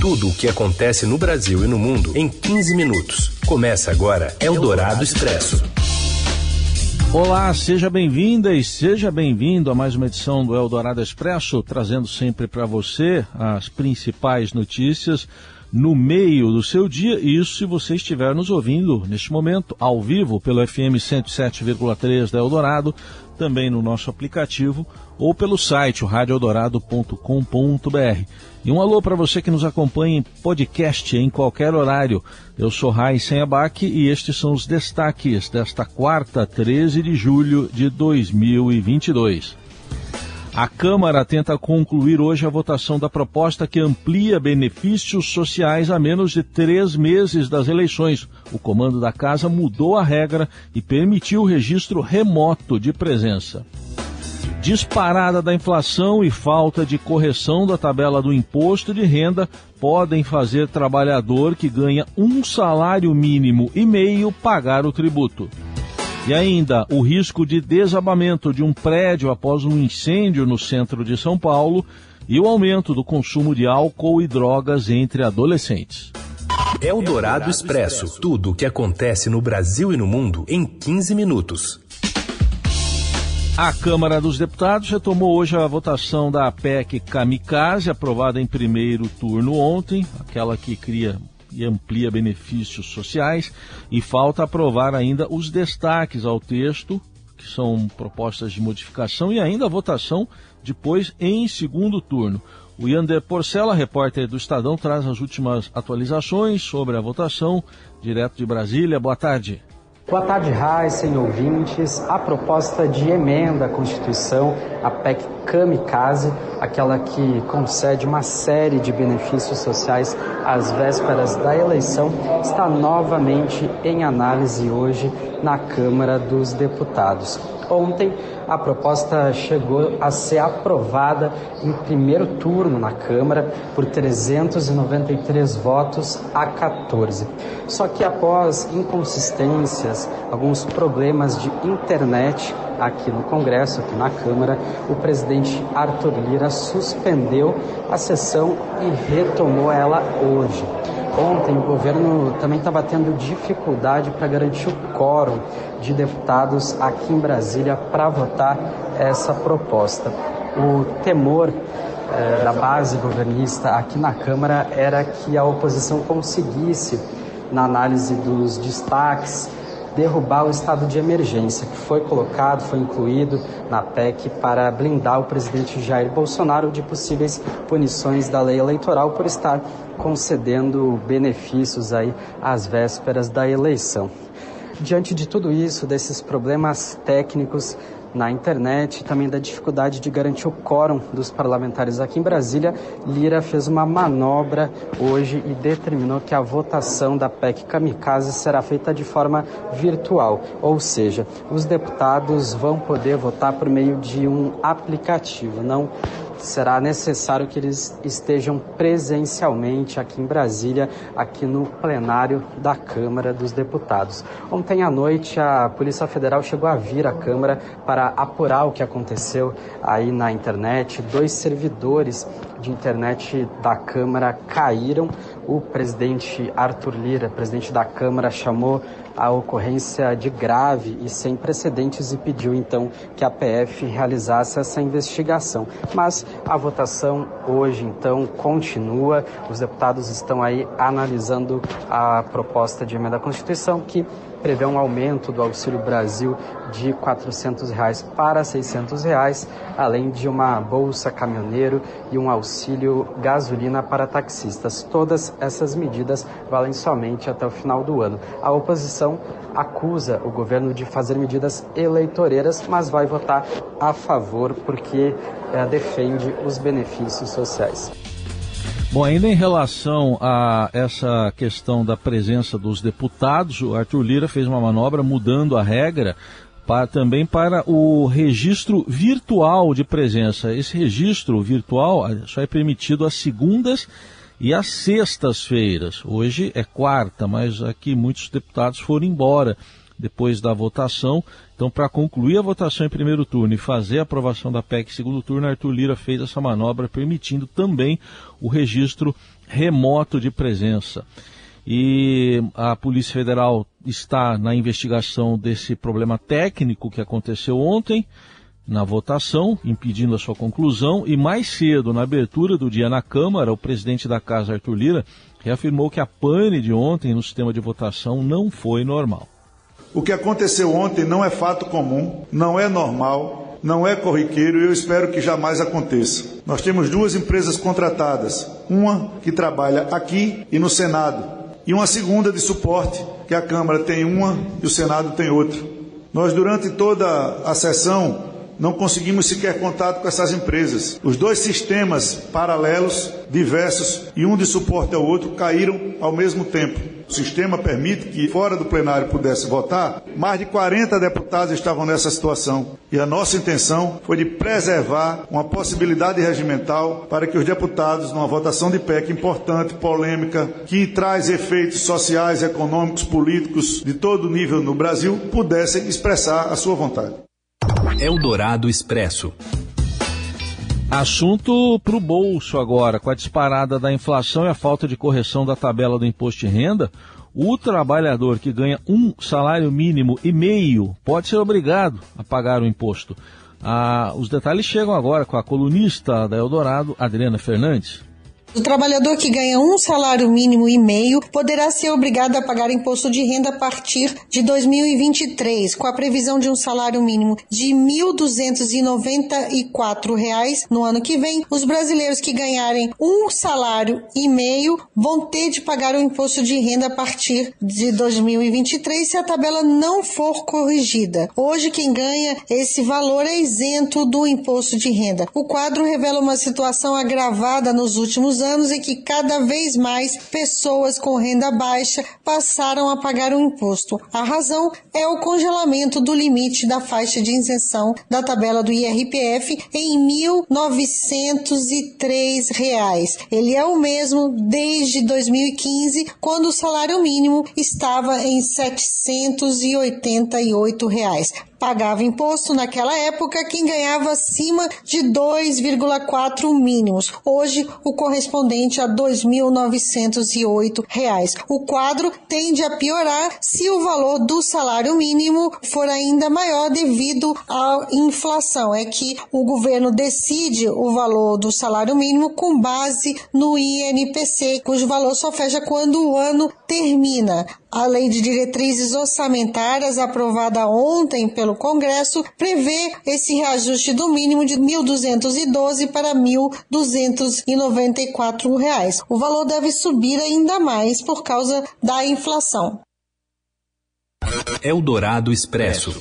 Tudo o que acontece no Brasil e no mundo em 15 minutos. Começa agora Eldorado Expresso. Olá, seja bem-vinda e seja bem-vindo a mais uma edição do Eldorado Expresso, trazendo sempre para você as principais notícias no meio do seu dia, isso se você estiver nos ouvindo neste momento, ao vivo, pelo FM 107,3 da Eldorado, também no nosso aplicativo ou pelo site radioeldorado.com.br. E um alô para você que nos acompanha em podcast em qualquer horário. Eu sou Raíssen Abac e estes são os destaques desta quarta, 13 de julho de 2022. A Câmara tenta concluir hoje a votação da proposta que amplia benefícios sociais a menos de três meses das eleições. O comando da casa mudou a regra e permitiu o registro remoto de presença. Disparada da inflação e falta de correção da tabela do imposto de renda podem fazer trabalhador que ganha um salário mínimo e meio pagar o tributo. E ainda o risco de desabamento de um prédio após um incêndio no centro de São Paulo e o aumento do consumo de álcool e drogas entre adolescentes. Eldorado Expresso tudo o que acontece no Brasil e no mundo em 15 minutos. A Câmara dos Deputados retomou hoje a votação da PEC Kamikaze, aprovada em primeiro turno ontem, aquela que cria e amplia benefícios sociais, e falta aprovar ainda os destaques ao texto, que são propostas de modificação, e ainda a votação depois em segundo turno. O Yander Porcela, repórter do Estadão, traz as últimas atualizações sobre a votação, direto de Brasília. Boa tarde. Boa tarde, Raíssen, ouvintes. A proposta de emenda à Constituição, a PEC Kamikaze, aquela que concede uma série de benefícios sociais às vésperas da eleição, está novamente em análise hoje na Câmara dos Deputados. Ontem, a proposta chegou a ser aprovada em primeiro turno na Câmara por 393 votos a 14. Só que após inconsistências, alguns problemas de internet aqui no Congresso, aqui na Câmara, o presidente Arthur Lira suspendeu a sessão e retomou ela hoje. Ontem o governo também estava tendo dificuldade para garantir o quórum de deputados aqui em Brasília para votar essa proposta. O temor eh, da base governista aqui na Câmara era que a oposição conseguisse, na análise dos destaques, derrubar o estado de emergência, que foi colocado, foi incluído na PEC para blindar o presidente Jair Bolsonaro de possíveis punições da lei eleitoral por estar concedendo benefícios aí às vésperas da eleição. Diante de tudo isso, desses problemas técnicos, na internet, também da dificuldade de garantir o quórum dos parlamentares aqui em Brasília, Lira fez uma manobra hoje e determinou que a votação da PEC Kamikaze será feita de forma virtual, ou seja, os deputados vão poder votar por meio de um aplicativo, não será necessário que eles estejam presencialmente aqui em Brasília, aqui no plenário da Câmara dos Deputados. Ontem à noite, a Polícia Federal chegou a vir à Câmara para apurar o que aconteceu aí na internet. Dois servidores de internet da Câmara caíram. O presidente Arthur Lira, presidente da Câmara, chamou a ocorrência de grave e sem precedentes e pediu então que a PF realizasse essa investigação. Mas a votação hoje então continua. Os deputados estão aí analisando a proposta de emenda à Constituição que prevê um aumento do Auxílio Brasil de 400 reais para 600 reais, além de uma bolsa caminhoneiro e um auxílio gasolina para taxistas. Todas essas medidas valem somente até o final do ano. A oposição acusa o governo de fazer medidas eleitoreiras, mas vai votar a favor porque é, defende os benefícios sociais. Bom, ainda em relação a essa questão da presença dos deputados, o Arthur Lira fez uma manobra mudando a regra para, também para o registro virtual de presença. Esse registro virtual só é permitido às segundas e às sextas-feiras. Hoje é quarta, mas aqui muitos deputados foram embora depois da votação Então, para concluir a votação em primeiro turno e fazer a aprovação da PEC em segundo turno, Arthur Lira fez essa manobra, permitindo também o registro remoto de presença. E a Polícia Federal está na investigação desse problema técnico que aconteceu ontem na votação, impedindo a sua conclusão, e mais cedo, na abertura do dia na Câmara, o presidente da Casa, Arthur Lira, reafirmou que a pane de ontem no sistema de votação não foi normal. O que aconteceu ontem não é fato comum, não é normal, não é corriqueiro e eu espero que jamais aconteça. Nós temos duas empresas contratadas, uma que trabalha aqui e no Senado, e uma segunda de suporte, que a Câmara tem uma e o Senado tem outra. Nós, durante toda a sessão, não conseguimos sequer contato com essas empresas. Os dois sistemas paralelos, diversos e um de suporte ao outro, caíram ao mesmo tempo. O sistema permite que fora do plenário pudesse votar. Mais de 40 deputados estavam nessa situação. E a nossa intenção foi de preservar uma possibilidade regimental para que os deputados, numa votação de PEC importante, polêmica, que traz efeitos sociais, econômicos, políticos de todo nível no Brasil, pudessem expressar a sua vontade. Eldorado Expresso. Assunto para o bolso agora, com a disparada da inflação e a falta de correção da tabela do imposto de renda, o trabalhador que ganha um salário mínimo e meio pode ser obrigado a pagar o imposto. Ah, os detalhes chegam agora com a colunista da Eldorado, Adriana Fernandes. O trabalhador que ganha um salário mínimo e meio poderá ser obrigado a pagar imposto de renda a partir de 2023, com a previsão de um salário mínimo de R$ 1.294 no ano que vem. Os brasileiros que ganharem um salário e meio vão ter de pagar o imposto de renda a partir de 2023 se a tabela não for corrigida. Hoje quem ganha esse valor é isento do imposto de renda. O quadro revela uma situação agravada nos últimos anos em que cada vez mais pessoas com renda baixa passaram a pagar o imposto. A razão é o congelamento do limite da faixa de isenção da tabela do IRPF em 1.903 reais. Ele é o mesmo desde 2015, quando o salário mínimo estava em 788 reais pagava imposto naquela época quem ganhava acima de 2,4 mínimos. Hoje, o correspondente a R$ 2.908. O quadro tende a piorar se o valor do salário mínimo for ainda maior devido à inflação. É que o governo decide o valor do salário mínimo com base no INPC, cujo valor só fecha quando o ano termina. A Lei de Diretrizes Orçamentárias, aprovada ontem pelo Congresso, prevê esse reajuste do mínimo de R$ 1.212 para R$ 1.294. O valor deve subir ainda mais por causa da inflação. Eldorado Expresso.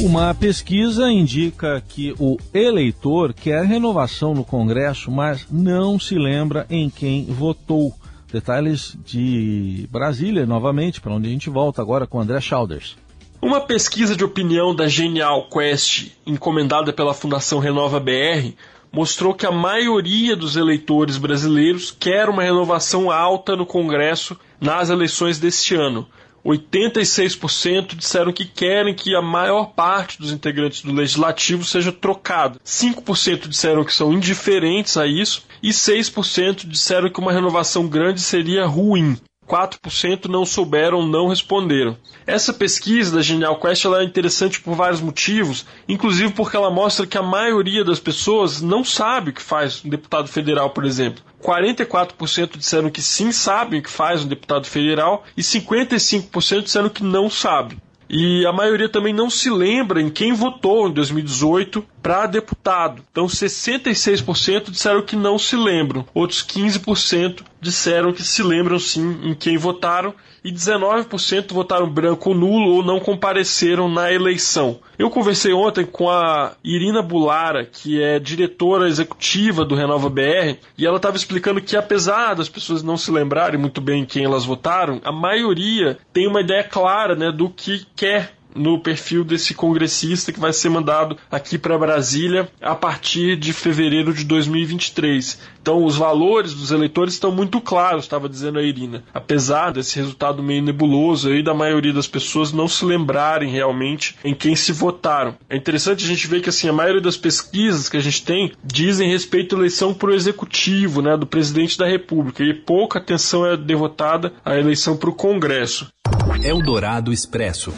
Uma pesquisa indica que o eleitor quer renovação no Congresso, mas não se lembra em quem votou. Detalhes de Brasília, novamente, para onde a gente volta agora com André Schauders. Uma pesquisa de opinião da Genial Quest, encomendada pela Fundação Renova BR, mostrou que a maioria dos eleitores brasileiros quer uma renovação alta no Congresso nas eleições deste ano. 86% disseram que querem que a maior parte dos integrantes do legislativo seja trocada. 5% disseram que são indiferentes a isso e 6% disseram que uma renovação grande seria ruim. 4% não souberam, não responderam. Essa pesquisa da Genial Quest é interessante por vários motivos, inclusive porque ela mostra que a maioria das pessoas não sabe o que faz um deputado federal, por exemplo. 44% disseram que sim sabem o que faz um deputado federal e 55% disseram que não sabem. E a maioria também não se lembra em quem votou em 2018 para deputado. Então 66% disseram que não se lembram. Outros 15% disseram que se lembram sim em quem votaram e 19% votaram branco ou nulo ou não compareceram na eleição. Eu conversei ontem com a Irina Bulara, que é diretora executiva do Renova BR, e ela estava explicando que apesar das pessoas não se lembrarem muito bem em quem elas votaram, a maioria tem uma ideia clara né, do que quer no perfil desse congressista que vai ser mandado aqui para Brasília a partir de fevereiro de 2023. Então, os valores dos eleitores estão muito claros, estava dizendo a Irina. Apesar desse resultado meio nebuloso aí da maioria das pessoas não se lembrarem realmente em quem se votaram. É interessante a gente ver que assim a maioria das pesquisas que a gente tem dizem respeito à eleição para o executivo, né, do presidente da República, e pouca atenção é devotada à eleição para o Congresso. Eldorado Expresso.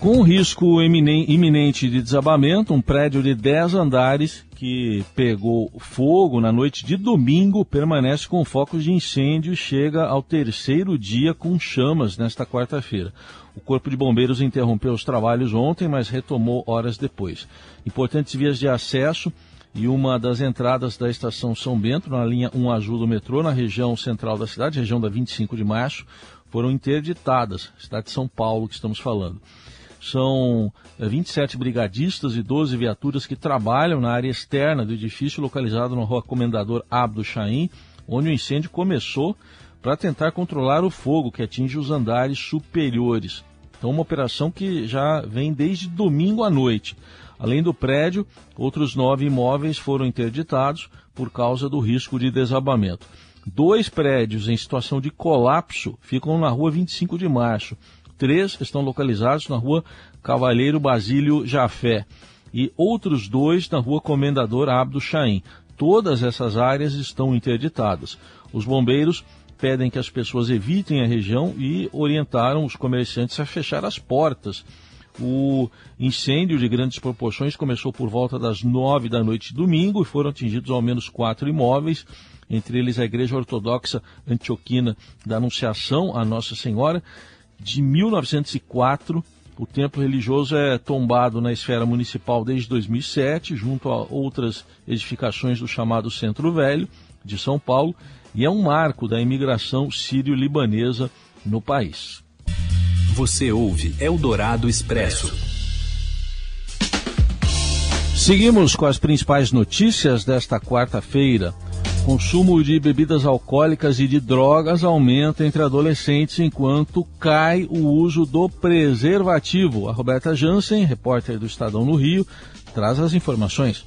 Com risco iminente de desabamento, um prédio de 10 andares que pegou fogo na noite de domingo permanece com focos de incêndio e chega ao terceiro dia com chamas nesta quarta-feira. O Corpo de Bombeiros interrompeu os trabalhos ontem, mas retomou horas depois. Importantes vias de acesso e uma das entradas da estação São Bento, na linha 1 Azul do metrô, na região central da cidade, região da 25 de março, foram interditadas. Cidade de São Paulo que estamos falando. São 27 eh, brigadistas e 12 viaturas que trabalham na área externa do edifício localizado na rua Comendador Abdo Chaim, onde o incêndio começou para tentar controlar o fogo que atinge os andares superiores. Então, uma operação que já vem desde domingo à noite. Além do prédio, outros nove imóveis foram interditados por causa do risco de desabamento. Dois prédios em situação de colapso ficam na rua 25 de março três estão localizados na rua Cavalheiro Basílio Jafé e outros dois na rua Comendador Abdo Chaim. Todas essas áreas estão interditadas. Os bombeiros pedem que as pessoas evitem a região e orientaram os comerciantes a fechar as portas. O incêndio de grandes proporções começou por volta das nove da noite de domingo e foram atingidos ao menos quatro imóveis, entre eles a Igreja Ortodoxa Antioquina da Anunciação, a Nossa Senhora, de 1904. O templo religioso é tombado na esfera municipal desde 2007, junto a outras edificações do chamado Centro Velho de São Paulo, e é um marco da imigração sírio-libanesa no país. Você ouve Eldorado Expresso. Seguimos com as principais notícias desta quarta-feira. Consumo de bebidas alcoólicas e de drogas aumenta entre adolescentes enquanto cai o uso do preservativo. A Roberta Jansen, repórter do Estadão no Rio, traz as informações.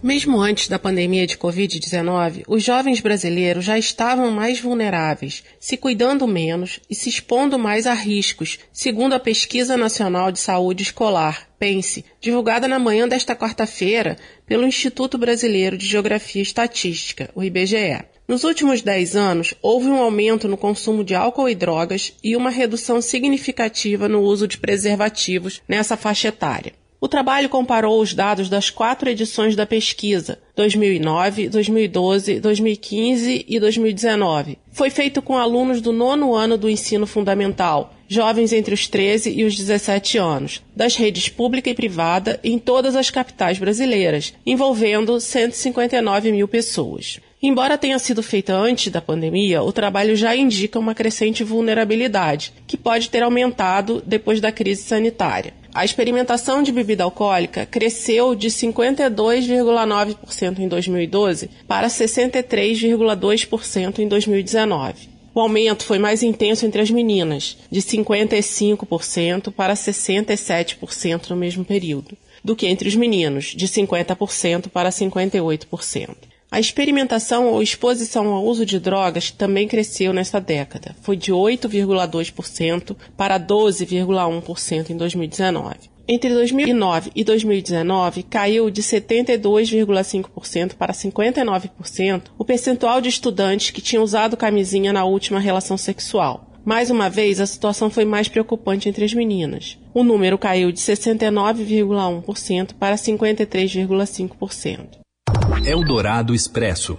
Mesmo antes da pandemia de Covid-19, os jovens brasileiros já estavam mais vulneráveis, se cuidando menos e se expondo mais a riscos, segundo a Pesquisa Nacional de Saúde Escolar, PENSE, divulgada na manhã desta quarta-feira pelo Instituto Brasileiro de Geografia e Estatística, o IBGE. Nos últimos 10 anos, houve um aumento no consumo de álcool e drogas e uma redução significativa no uso de preservativos nessa faixa etária. O trabalho comparou os dados das quatro edições da pesquisa, 2009, 2012, 2015 e 2019. Foi feito com alunos do nono ano do ensino fundamental, jovens entre os 13 e os 17 anos, das redes pública e privada em todas as capitais brasileiras, envolvendo 159 mil pessoas. Embora tenha sido feita antes da pandemia, o trabalho já indica uma crescente vulnerabilidade, que pode ter aumentado depois da crise sanitária. A experimentação de bebida alcoólica cresceu de 52,9% em 2012 para 63,2% em 2019. O aumento foi mais intenso entre as meninas, de 55% para 67% no mesmo período, do que entre os meninos, de 50% para 58%. A experimentação ou exposição ao uso de drogas também cresceu nesta década. Foi de 8,2% para 12,1% em 2019. Entre 2009 e 2019, caiu de 72,5% para 59% o percentual de estudantes que tinham usado camisinha na última relação sexual. Mais uma vez, a situação foi mais preocupante entre as meninas. O número caiu de 69,1% para 53,5%. Eldorado Expresso.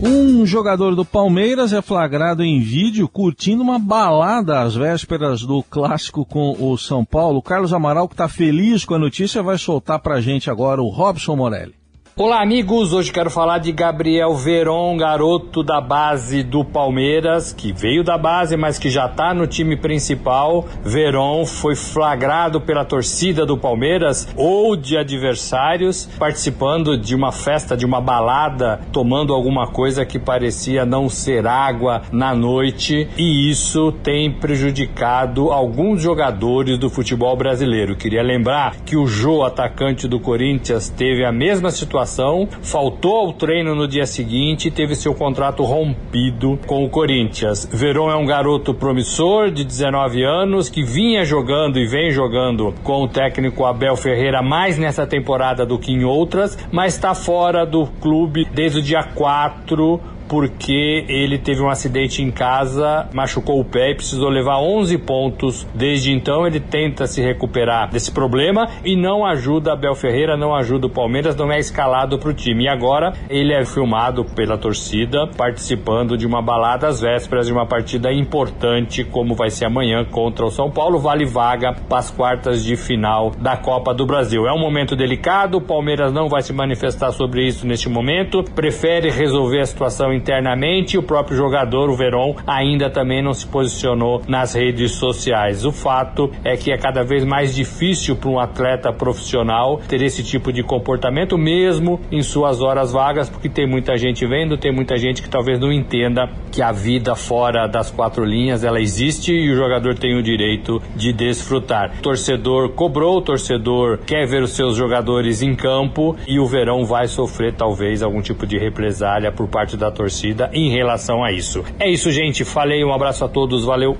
Um jogador do Palmeiras é flagrado em vídeo curtindo uma balada às vésperas do clássico com o São Paulo. Carlos Amaral, que está feliz com a notícia, vai soltar para gente agora o Robson Morelli. Olá, amigos. Hoje quero falar de Gabriel Veron, garoto da base do Palmeiras, que veio da base, mas que já está no time principal. Veron foi flagrado pela torcida do Palmeiras ou de adversários participando de uma festa, de uma balada, tomando alguma coisa que parecia não ser água na noite, e isso tem prejudicado alguns jogadores do futebol brasileiro. Queria lembrar que o Jô, atacante do Corinthians, teve a mesma situação situação, faltou ao treino no dia seguinte e teve seu contrato rompido com o Corinthians. Verón é um garoto promissor de 19 anos que vinha jogando e vem jogando com o técnico Abel Ferreira mais nessa temporada do que em outras, mas está fora do clube desde o dia 4 porque ele teve um acidente em casa, machucou o pé e precisou levar 11 pontos. Desde então ele tenta se recuperar desse problema e não ajuda Abel Ferreira, não ajuda o Palmeiras, não é escalado para o time. E agora ele é filmado pela torcida participando de uma balada às vésperas de uma partida importante como vai ser amanhã contra o São Paulo, vale vaga para as quartas de final da Copa do Brasil. É um momento delicado, o Palmeiras não vai se manifestar sobre isso neste momento, prefere resolver a situação internamente. O próprio jogador, o Veron, ainda também não se posicionou nas redes sociais. O fato é que é cada vez mais difícil para um atleta profissional ter esse tipo de comportamento, mesmo em suas horas vagas, porque tem muita gente vendo, tem muita gente que talvez não entenda que a vida fora das quatro linhas ela existe e o jogador tem o direito de desfrutar. O torcedor cobrou, o torcedor quer ver os seus jogadores em campo e o Verão vai sofrer talvez algum tipo de represália por parte da torcida torcida em relação a isso. É isso, gente. Falei, um abraço a todos, valeu.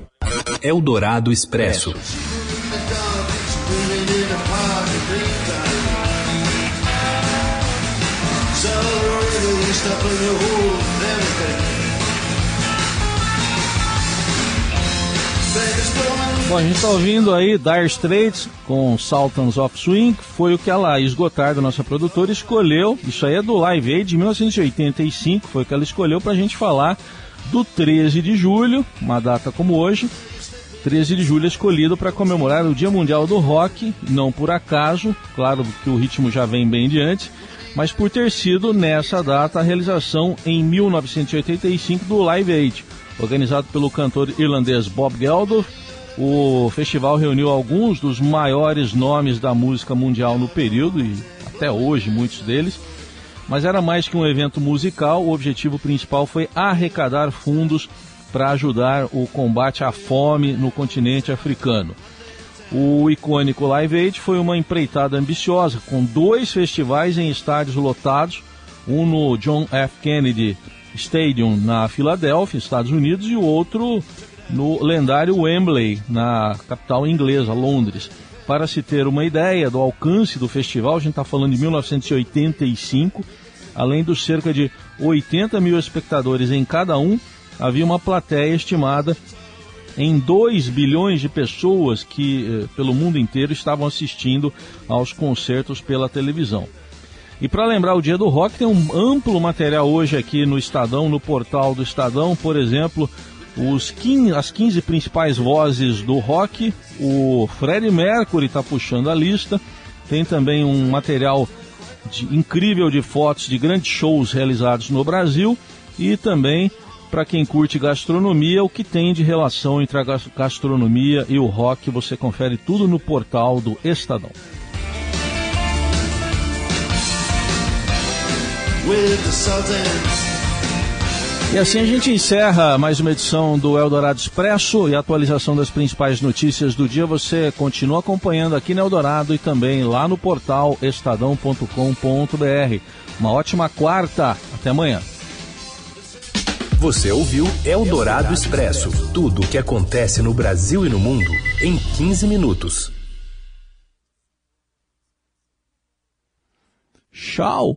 Eldorado Expresso. Bom, a gente está ouvindo aí Dire Straits com Sultans of Swing, foi o que a Laís Gotardo, nossa produtora, escolheu. Isso aí é do Live Aid de 1985, foi o que ela escolheu para a gente falar do 13 de julho, uma data como hoje. 13 de julho é escolhido para comemorar o Dia Mundial do Rock, não por acaso, claro que o ritmo já vem bem de antes, mas por ter sido nessa data a realização em 1985 do Live Aid, organizado pelo cantor irlandês Bob Geldof o festival reuniu alguns dos maiores nomes da música mundial no período e até hoje muitos deles. Mas era mais que um evento musical, o objetivo principal foi arrecadar fundos para ajudar o combate à fome no continente africano. O icônico Live Aid foi uma empreitada ambiciosa, com dois festivais em estádios lotados, um no John F. Kennedy Stadium na Filadélfia, Estados Unidos, e o outro no lendário Wembley, na capital inglesa, Londres. Para se ter uma ideia do alcance do festival, a gente está falando de 1985, além dos cerca de 80 mil espectadores em cada um, havia uma plateia estimada em 2 bilhões de pessoas que, eh, pelo mundo inteiro, estavam assistindo aos concertos pela televisão. E para lembrar o Dia do Rock, tem um amplo material hoje aqui no Estadão, no portal do Estadão, por exemplo, os 15, as 15 principais vozes do rock. O Freddie Mercury está puxando a lista. Tem também um material de, incrível de fotos de grandes shows realizados no Brasil e também para quem curte gastronomia, o que tem de relação entre a gastronomia e o rock, você confere tudo no portal do Estadão. With the e assim a gente encerra mais uma edição do Eldorado Expresso e a atualização das principais notícias do dia. Você continua acompanhando aqui no Eldorado e também lá no portal estadão.com.br. Uma ótima quarta. Até amanhã. Você ouviu Eldorado Expresso tudo o que acontece no Brasil e no mundo em 15 minutos. Tchau.